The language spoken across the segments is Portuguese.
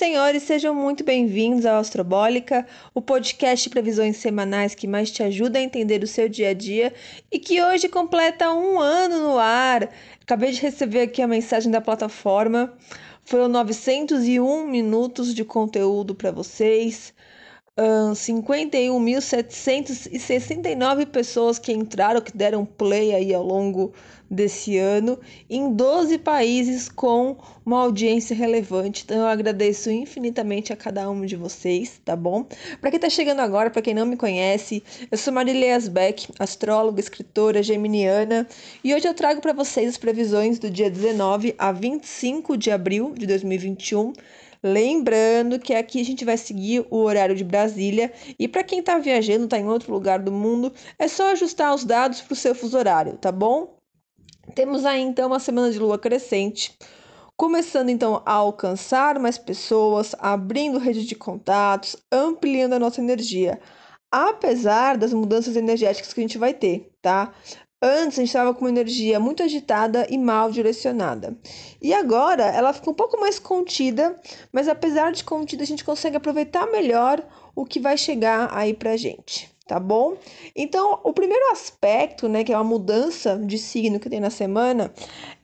senhores, sejam muito bem-vindos ao Astrobólica, o podcast de previsões semanais que mais te ajuda a entender o seu dia a dia e que hoje completa um ano no ar. Acabei de receber aqui a mensagem da plataforma. Foram 901 minutos de conteúdo para vocês. 51.769 pessoas que entraram, que deram play aí ao longo desse ano, em 12 países com uma audiência relevante. Então eu agradeço infinitamente a cada um de vocês, tá bom? Para quem está chegando agora, para quem não me conhece, eu sou Marília Asbeck, astróloga, escritora geminiana, e hoje eu trago para vocês as previsões do dia 19 a 25 de abril de 2021 Lembrando que aqui a gente vai seguir o horário de Brasília e para quem está viajando, está em outro lugar do mundo, é só ajustar os dados para o seu fuso horário, tá bom? Temos aí então uma semana de lua crescente, começando então a alcançar mais pessoas, abrindo rede de contatos, ampliando a nossa energia, apesar das mudanças energéticas que a gente vai ter, tá? Antes estava com uma energia muito agitada e mal direcionada. E agora ela fica um pouco mais contida, mas apesar de contida, a gente consegue aproveitar melhor o que vai chegar aí pra gente, tá bom? Então, o primeiro aspecto, né, que é uma mudança de signo que tem na semana,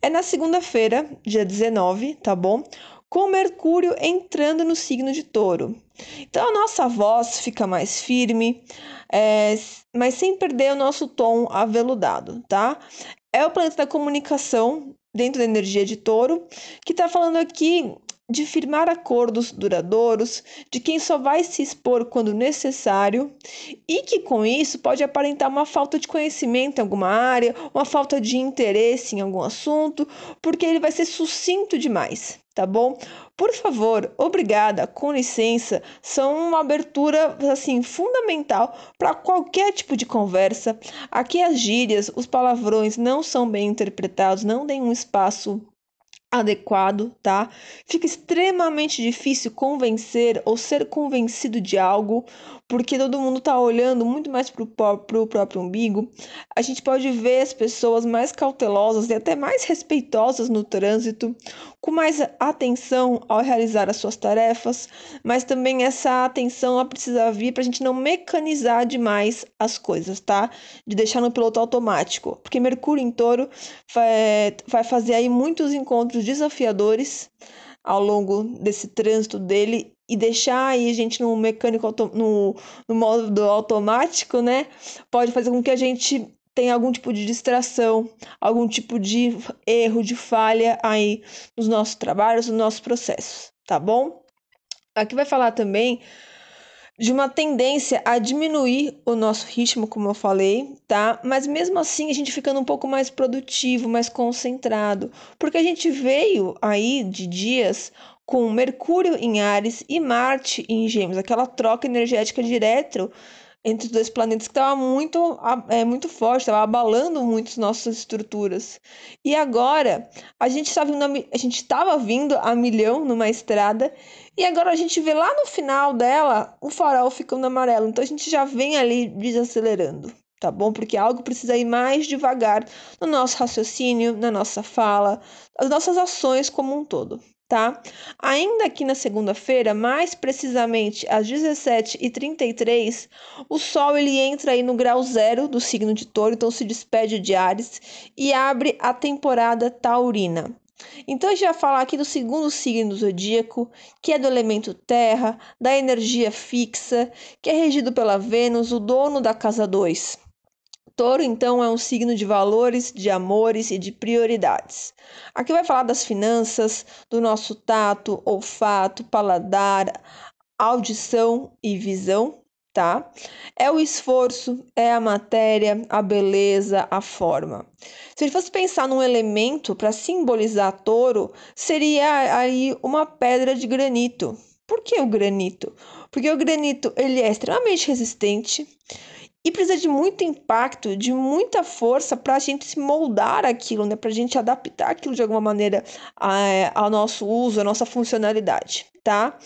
é na segunda-feira, dia 19, tá bom? Com Mercúrio entrando no signo de Touro. Então a nossa voz fica mais firme, é, mas sem perder o nosso tom aveludado, tá? É o planeta da comunicação dentro da energia de touro, que está falando aqui de firmar acordos duradouros, de quem só vai se expor quando necessário e que com isso pode aparentar uma falta de conhecimento em alguma área, uma falta de interesse em algum assunto, porque ele vai ser sucinto demais, tá bom? Por favor, obrigada, com licença, são uma abertura assim fundamental para qualquer tipo de conversa. Aqui as gírias, os palavrões não são bem interpretados, não têm um espaço adequado, tá? Fica extremamente difícil convencer ou ser convencido de algo, porque todo mundo tá olhando muito mais pro, pro próprio umbigo. A gente pode ver as pessoas mais cautelosas e até mais respeitosas no trânsito, com mais atenção ao realizar as suas tarefas, mas também essa atenção ela precisa vir para a gente não mecanizar demais as coisas, tá? De deixar no piloto automático, porque Mercúrio em Touro vai, vai fazer aí muitos encontros desafiadores ao longo desse trânsito dele e deixar aí a gente no mecânico no, no modo automático, né? Pode fazer com que a gente tem algum tipo de distração, algum tipo de erro, de falha aí nos nossos trabalhos, nos nossos processos, tá bom? Aqui vai falar também de uma tendência a diminuir o nosso ritmo, como eu falei, tá? Mas mesmo assim a gente ficando um pouco mais produtivo, mais concentrado, porque a gente veio aí de dias com Mercúrio em Ares e Marte em Gêmeos, aquela troca energética direta entre os dois planetas que estava muito, é, muito forte, estava abalando muito as nossas estruturas. E agora a gente estava vindo, a, a gente estava vindo a milhão numa estrada e agora a gente vê lá no final dela o farol ficando amarelo. Então a gente já vem ali desacelerando, tá bom? Porque algo precisa ir mais devagar no nosso raciocínio, na nossa fala, as nossas ações como um todo tá? Ainda aqui na segunda-feira, mais precisamente às 17h33, o Sol ele entra aí no grau zero do signo de touro, então se despede de Ares e abre a temporada taurina. Então a gente vai falar aqui do segundo signo do zodíaco, que é do elemento terra, da energia fixa, que é regido pela Vênus, o dono da casa 2. Touro, então, é um signo de valores, de amores e de prioridades. Aqui vai falar das finanças, do nosso tato, olfato, paladar, audição e visão, tá? É o esforço, é a matéria, a beleza, a forma. Se a gente fosse pensar num elemento para simbolizar touro, seria aí uma pedra de granito. Por que o granito? Porque o granito ele é extremamente resistente, e precisa de muito impacto, de muita força para a gente se moldar aquilo, né? Para a gente adaptar aquilo de alguma maneira a, ao nosso uso, à nossa funcionalidade, tá?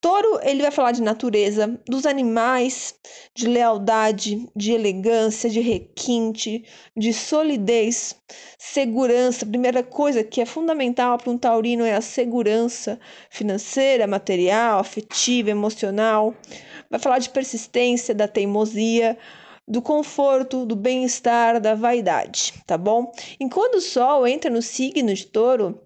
Touro, ele vai falar de natureza, dos animais, de lealdade, de elegância, de requinte, de solidez, segurança. A primeira coisa que é fundamental para um taurino é a segurança financeira, material, afetiva, emocional. Vai falar de persistência, da teimosia, do conforto, do bem-estar, da vaidade, tá bom? Enquanto o Sol entra no signo de Touro,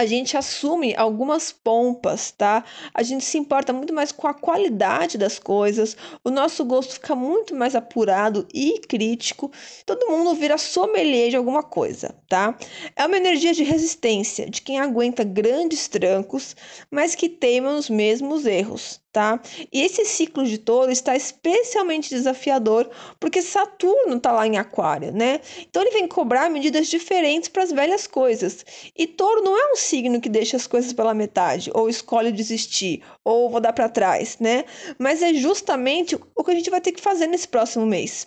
a gente assume algumas pompas, tá? A gente se importa muito mais com a qualidade das coisas, o nosso gosto fica muito mais apurado e crítico, todo mundo vira sommelier de alguma coisa, tá? É uma energia de resistência, de quem aguenta grandes trancos, mas que teima nos mesmos erros, tá? E esse ciclo de touro está especialmente desafiador porque Saturno está lá em Aquário, né? Então ele vem cobrar medidas diferentes para as velhas coisas. E touro não é um signo que deixa as coisas pela metade, ou escolhe desistir, ou vou dar para trás, né? Mas é justamente o que a gente vai ter que fazer nesse próximo mês.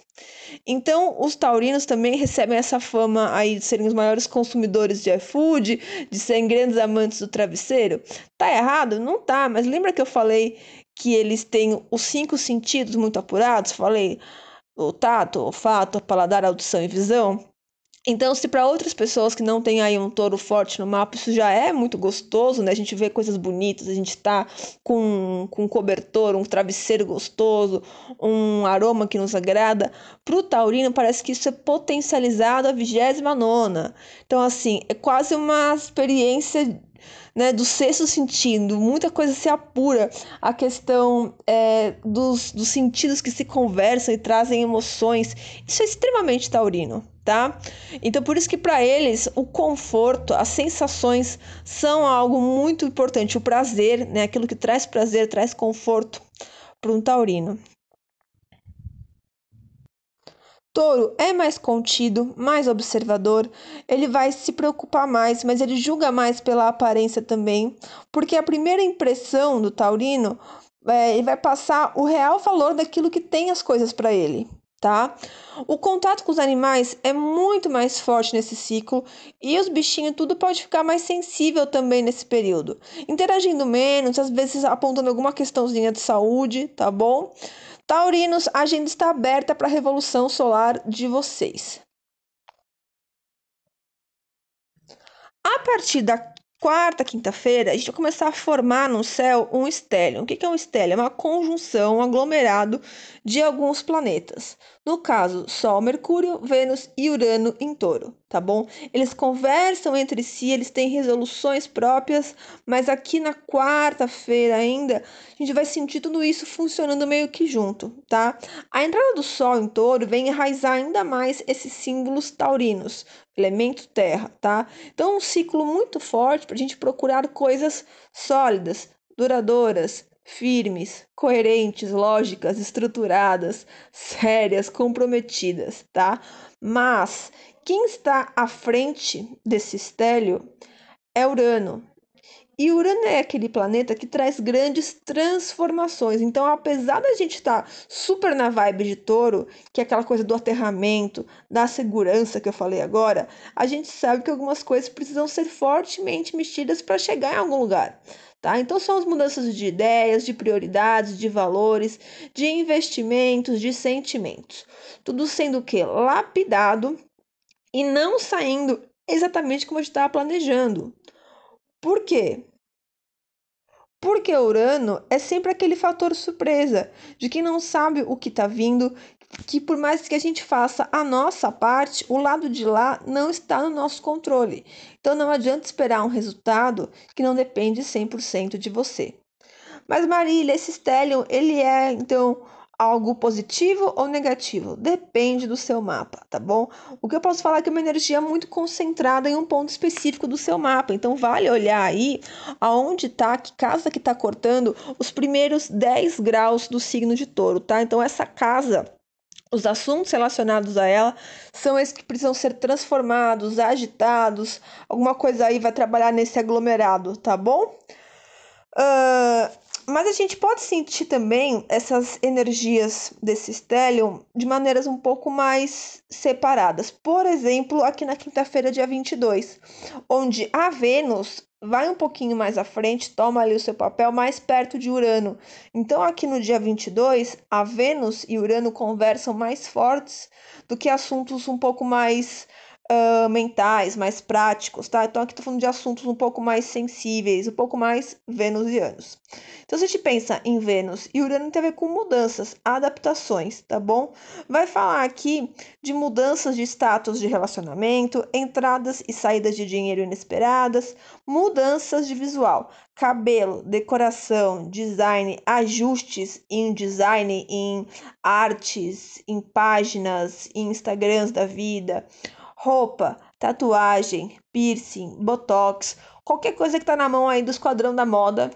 Então, os taurinos também recebem essa fama aí de serem os maiores consumidores de iFood, de serem grandes amantes do travesseiro. Tá errado? Não tá, mas lembra que eu falei que eles têm os cinco sentidos muito apurados? Falei o tato, o olfato, paladar, audição e visão. Então, se para outras pessoas que não têm aí um touro forte no mapa, isso já é muito gostoso, né? A gente vê coisas bonitas, a gente tá com, com um cobertor, um travesseiro gostoso, um aroma que nos agrada. Para o taurino, parece que isso é potencializado a vigésima nona. Então, assim, é quase uma experiência né, do sexto sentido, muita coisa se apura, a questão é, dos, dos sentidos que se conversam e trazem emoções. Isso é extremamente taurino, tá? Então, por isso que para eles o conforto, as sensações são algo muito importante. O prazer, né, aquilo que traz prazer, traz conforto para um taurino. Touro é mais contido, mais observador, ele vai se preocupar mais, mas ele julga mais pela aparência também, porque a primeira impressão do taurino é, ele vai passar o real valor daquilo que tem as coisas para ele, tá? O contato com os animais é muito mais forte nesse ciclo e os bichinhos tudo pode ficar mais sensível também nesse período, interagindo menos, às vezes apontando alguma questãozinha de saúde, tá bom? Taurinos, a agenda está aberta para a revolução solar de vocês. A partir da quarta, quinta-feira, a gente vai começar a formar no céu um estélio. O que é um estélio? É uma conjunção, um aglomerado de alguns planetas. No caso, Sol, Mercúrio, Vênus e Urano em touro, tá bom? Eles conversam entre si, eles têm resoluções próprias, mas aqui na quarta-feira ainda, a gente vai sentir tudo isso funcionando meio que junto, tá? A entrada do Sol em touro vem enraizar ainda mais esses símbolos taurinos, elemento terra, tá? Então, um ciclo muito forte para a gente procurar coisas sólidas, duradouras, firmes, coerentes, lógicas, estruturadas, sérias, comprometidas, tá? Mas quem está à frente desse estélio é Urano. E Urano é aquele planeta que traz grandes transformações. Então, apesar da gente estar tá super na vibe de touro, que é aquela coisa do aterramento, da segurança que eu falei agora, a gente sabe que algumas coisas precisam ser fortemente mexidas para chegar em algum lugar. Tá? Então, são as mudanças de ideias, de prioridades, de valores, de investimentos, de sentimentos. Tudo sendo o que? Lapidado e não saindo exatamente como a gente estava planejando. Por quê? Porque Urano é sempre aquele fator surpresa, de quem não sabe o que está vindo, que por mais que a gente faça a nossa parte, o lado de lá não está no nosso controle. Então não adianta esperar um resultado que não depende 100% de você. Mas Marília, esse stellium, ele é então algo positivo ou negativo? Depende do seu mapa, tá bom? O que eu posso falar é que é uma energia muito concentrada em um ponto específico do seu mapa. Então vale olhar aí aonde tá, que casa que tá cortando os primeiros 10 graus do signo de touro, tá? Então essa casa os assuntos relacionados a ela são esses que precisam ser transformados, agitados, alguma coisa aí vai trabalhar nesse aglomerado, tá bom? Uh, mas a gente pode sentir também essas energias desse stellium de maneiras um pouco mais separadas. Por exemplo, aqui na quinta-feira, dia 22, onde a Vênus vai um pouquinho mais à frente, toma ali o seu papel mais perto de Urano. Então, aqui no dia 22, a Vênus e Urano conversam mais fortes do que assuntos um pouco mais uh, mentais, mais práticos, tá? Então, aqui estou falando de assuntos um pouco mais sensíveis, um pouco mais venusianos. Então, se a gente pensa em Vênus e Urano tem a ver com mudanças, adaptações, tá bom? Vai falar aqui de mudanças de status de relacionamento, entradas e saídas de dinheiro inesperadas, mudanças de visual, cabelo, decoração, design, ajustes em design, em artes, em páginas, em Instagrams da vida, roupa, tatuagem, piercing, botox, qualquer coisa que está na mão aí do esquadrão da moda,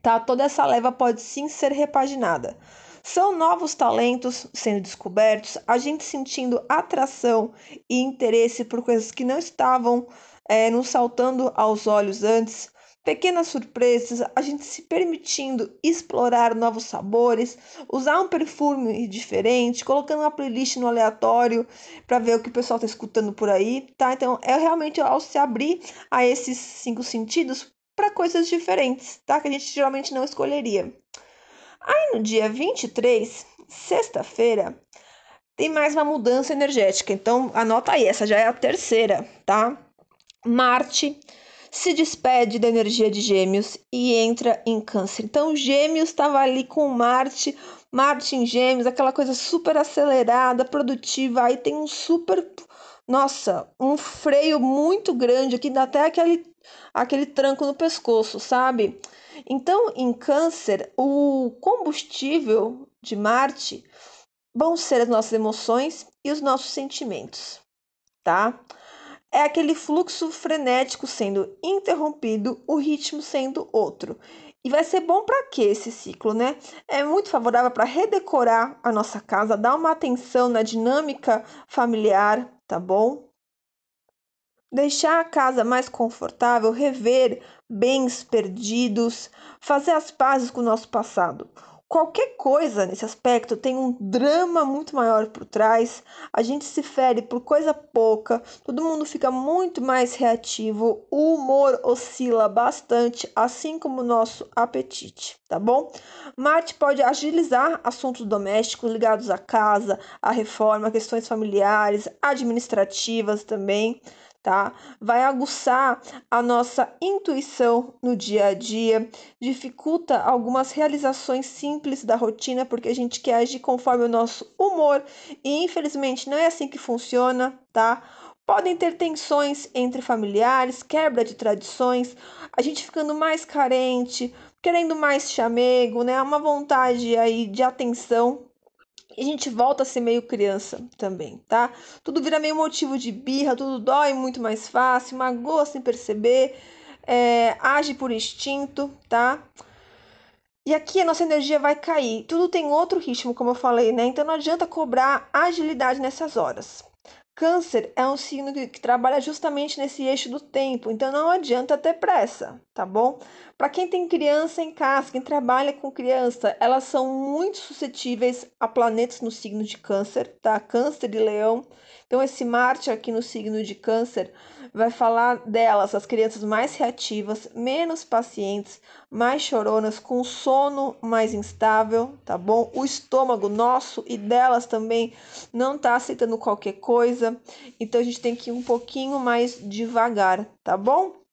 tá? Toda essa leva pode sim ser repaginada. São novos talentos sendo descobertos, a gente sentindo atração e interesse por coisas que não estavam é, nos saltando aos olhos antes, pequenas surpresas, a gente se permitindo explorar novos sabores, usar um perfume diferente, colocando uma playlist no aleatório para ver o que o pessoal está escutando por aí, tá? Então é realmente ao se abrir a esses cinco sentidos para coisas diferentes, tá? Que a gente geralmente não escolheria. Aí no dia 23, sexta-feira, tem mais uma mudança energética. Então anota aí, essa já é a terceira, tá? Marte se despede da energia de Gêmeos e entra em Câncer. Então, Gêmeos estava ali com Marte, Marte em Gêmeos, aquela coisa super acelerada, produtiva. Aí tem um super, nossa, um freio muito grande aqui, dá até aquele, aquele tranco no pescoço, sabe? Então, em Câncer, o combustível de Marte vão ser as nossas emoções e os nossos sentimentos, tá? É aquele fluxo frenético sendo interrompido, o ritmo sendo outro. E vai ser bom para quê esse ciclo, né? É muito favorável para redecorar a nossa casa, dar uma atenção na dinâmica familiar, tá bom? Deixar a casa mais confortável, rever bens perdidos, fazer as pazes com o nosso passado qualquer coisa nesse aspecto tem um drama muito maior por trás. A gente se fere por coisa pouca, todo mundo fica muito mais reativo, o humor oscila bastante, assim como o nosso apetite, tá bom? Marte pode agilizar assuntos domésticos ligados à casa, à reforma, questões familiares, administrativas também tá? Vai aguçar a nossa intuição no dia a dia, dificulta algumas realizações simples da rotina porque a gente quer agir conforme o nosso humor e infelizmente não é assim que funciona, tá? Podem ter tensões entre familiares, quebra de tradições, a gente ficando mais carente, querendo mais chamego, né? Uma vontade aí de atenção e a gente volta a ser meio criança também, tá? Tudo vira meio motivo de birra, tudo dói muito mais fácil, magoa sem perceber, é, age por instinto, tá? E aqui a nossa energia vai cair. Tudo tem outro ritmo, como eu falei, né? Então não adianta cobrar agilidade nessas horas. Câncer é um signo que, que, trabalha justamente nesse eixo do tempo, então não adianta ter pressa, tá bom? Para quem tem criança em casa, quem trabalha com criança, elas são muito suscetíveis a planetas no signo de Câncer, tá? Câncer e Leão. Então esse Marte aqui no signo de Câncer vai falar delas, as crianças mais reativas, menos pacientes, mais choronas, com sono mais instável, tá bom? O estômago nosso e delas também não tá aceitando qualquer coisa, então a gente tem que ir um pouquinho mais devagar, tá bom?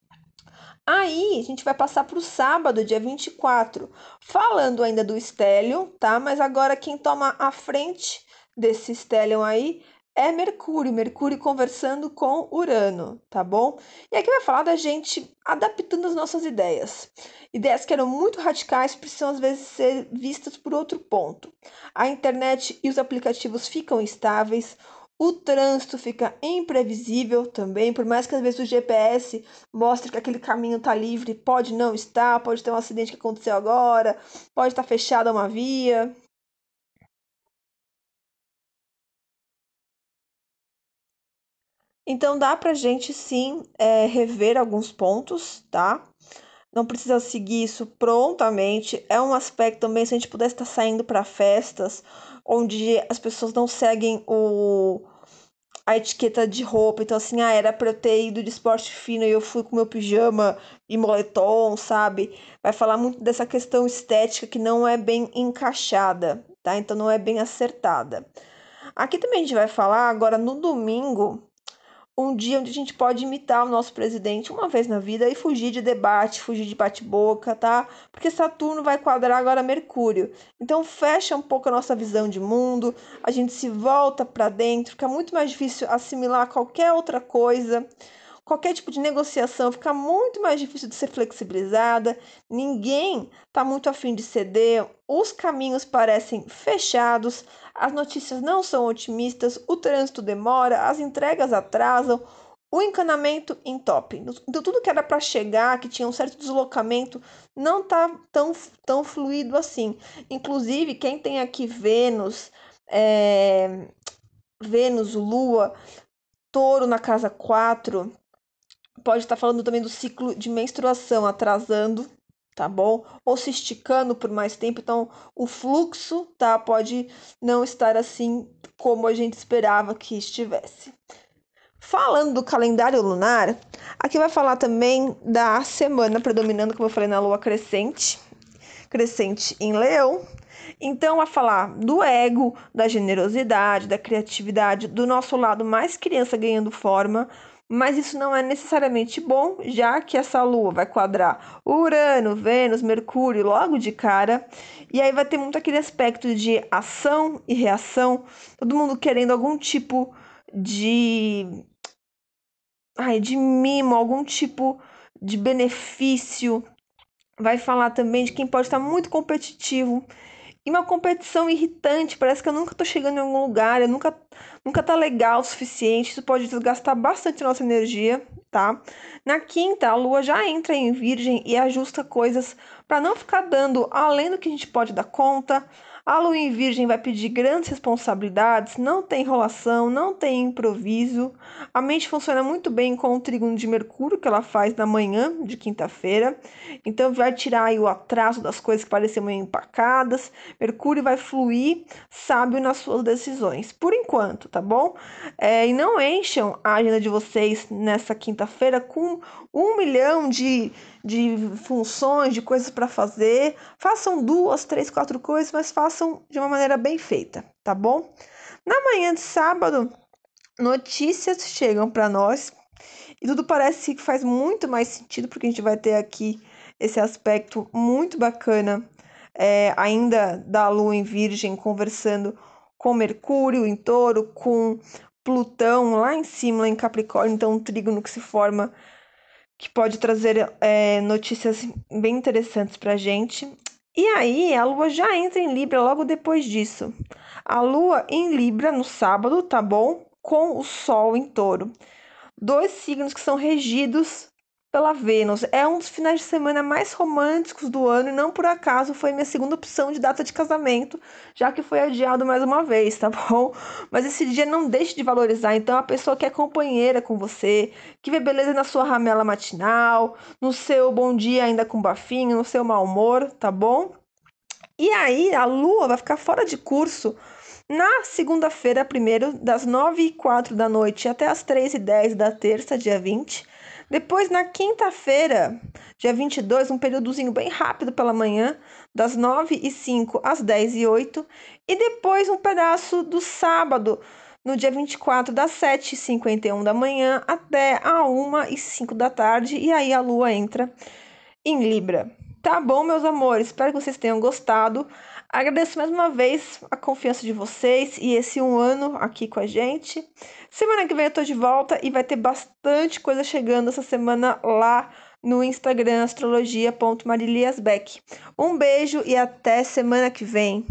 Aí a gente vai passar para o sábado, dia 24, falando ainda do estélio, tá? Mas agora quem toma a frente desse estélio aí é Mercúrio, Mercúrio conversando com Urano, tá bom? E aqui vai falar da gente adaptando as nossas ideias. Ideias que eram muito radicais precisam às vezes ser vistas por outro ponto. A internet e os aplicativos ficam estáveis, o trânsito fica imprevisível também, por mais que às vezes o GPS mostre que aquele caminho está livre, pode não estar, pode ter um acidente que aconteceu agora, pode estar fechada uma via. Então dá pra gente sim é, rever alguns pontos, tá? Não precisa seguir isso prontamente. É um aspecto também, se a gente pudesse estar saindo para festas onde as pessoas não seguem o, a etiqueta de roupa. Então, assim, ah, era pra eu ter ido de esporte fino e eu fui com meu pijama e moletom, sabe? Vai falar muito dessa questão estética que não é bem encaixada, tá? Então, não é bem acertada. Aqui também a gente vai falar agora no domingo um dia onde a gente pode imitar o nosso presidente uma vez na vida e fugir de debate, fugir de bate-boca, tá? Porque Saturno vai quadrar agora Mercúrio. Então fecha um pouco a nossa visão de mundo, a gente se volta para dentro, fica muito mais difícil assimilar qualquer outra coisa. Qualquer tipo de negociação fica muito mais difícil de ser flexibilizada, ninguém está muito afim de ceder, os caminhos parecem fechados, as notícias não são otimistas, o trânsito demora, as entregas atrasam, o encanamento entope. Então, tudo que era para chegar, que tinha um certo deslocamento, não está tão, tão fluido assim. Inclusive, quem tem aqui Vênus, é, Vênus, Lua, Touro na casa 4, pode estar falando também do ciclo de menstruação atrasando, tá bom? Ou se esticando por mais tempo, então o fluxo, tá, pode não estar assim como a gente esperava que estivesse. Falando do calendário lunar, aqui vai falar também da semana predominando, como eu falei, na lua crescente, crescente em Leão. Então, vai falar do ego, da generosidade, da criatividade, do nosso lado mais criança ganhando forma, mas isso não é necessariamente bom, já que essa lua vai quadrar Urano, Vênus, Mercúrio logo de cara, e aí vai ter muito aquele aspecto de ação e reação, todo mundo querendo algum tipo de ai, de mimo, algum tipo de benefício. Vai falar também de quem pode estar muito competitivo e uma competição irritante, parece que eu nunca tô chegando em algum lugar, eu nunca, nunca tá legal o suficiente, isso pode desgastar bastante nossa energia, tá? Na quinta, a lua já entra em virgem e ajusta coisas para não ficar dando além do que a gente pode dar conta, a lua em virgem vai pedir grandes responsabilidades, não tem enrolação, não tem improviso. A mente funciona muito bem com o trígono de Mercúrio que ela faz na manhã de quinta-feira. Então vai tirar o atraso das coisas que pareciam meio empacadas. Mercúrio vai fluir sábio nas suas decisões. Por enquanto, tá bom? É, e não encham a agenda de vocês nessa quinta-feira com um milhão de, de funções, de coisas para fazer. Façam duas, três, quatro coisas, mas façam de uma maneira bem feita, tá bom? Na manhã de sábado, notícias chegam para nós e tudo parece que faz muito mais sentido, porque a gente vai ter aqui esse aspecto muito bacana, é, ainda da Lua em Virgem, conversando com Mercúrio em Touro, com Plutão lá em cima, lá em Capricórnio, então um trígono que se forma que pode trazer é, notícias bem interessantes para a gente. E aí, a Lua já entra em Libra logo depois disso. A Lua em Libra no sábado, tá bom? Com o Sol em Touro. Dois signos que são regidos pela Vênus. É um dos finais de semana mais românticos do ano e não por acaso foi minha segunda opção de data de casamento, já que foi adiado mais uma vez, tá bom? Mas esse dia não deixe de valorizar, então a pessoa que é companheira com você, que vê beleza na sua ramela matinal, no seu bom dia ainda com bafinho, no seu mau humor, tá bom? E aí a lua vai ficar fora de curso na segunda-feira, primeiro, das 9 e 4 da noite até as 3 e 10 da terça, dia 20 depois, na quinta-feira, dia 22, um períodozinho bem rápido pela manhã, das 9 e 5 às 10 e 8. E depois um pedaço do sábado, no dia 24, das 7 e 51 da manhã até a 1 e 5 da tarde. E aí a lua entra em Libra. Tá bom, meus amores? Espero que vocês tenham gostado. Agradeço mais uma vez a confiança de vocês e esse um ano aqui com a gente. Semana que vem eu tô de volta e vai ter bastante coisa chegando essa semana lá no Instagram astrologia.mariliasbeck. Um beijo e até semana que vem.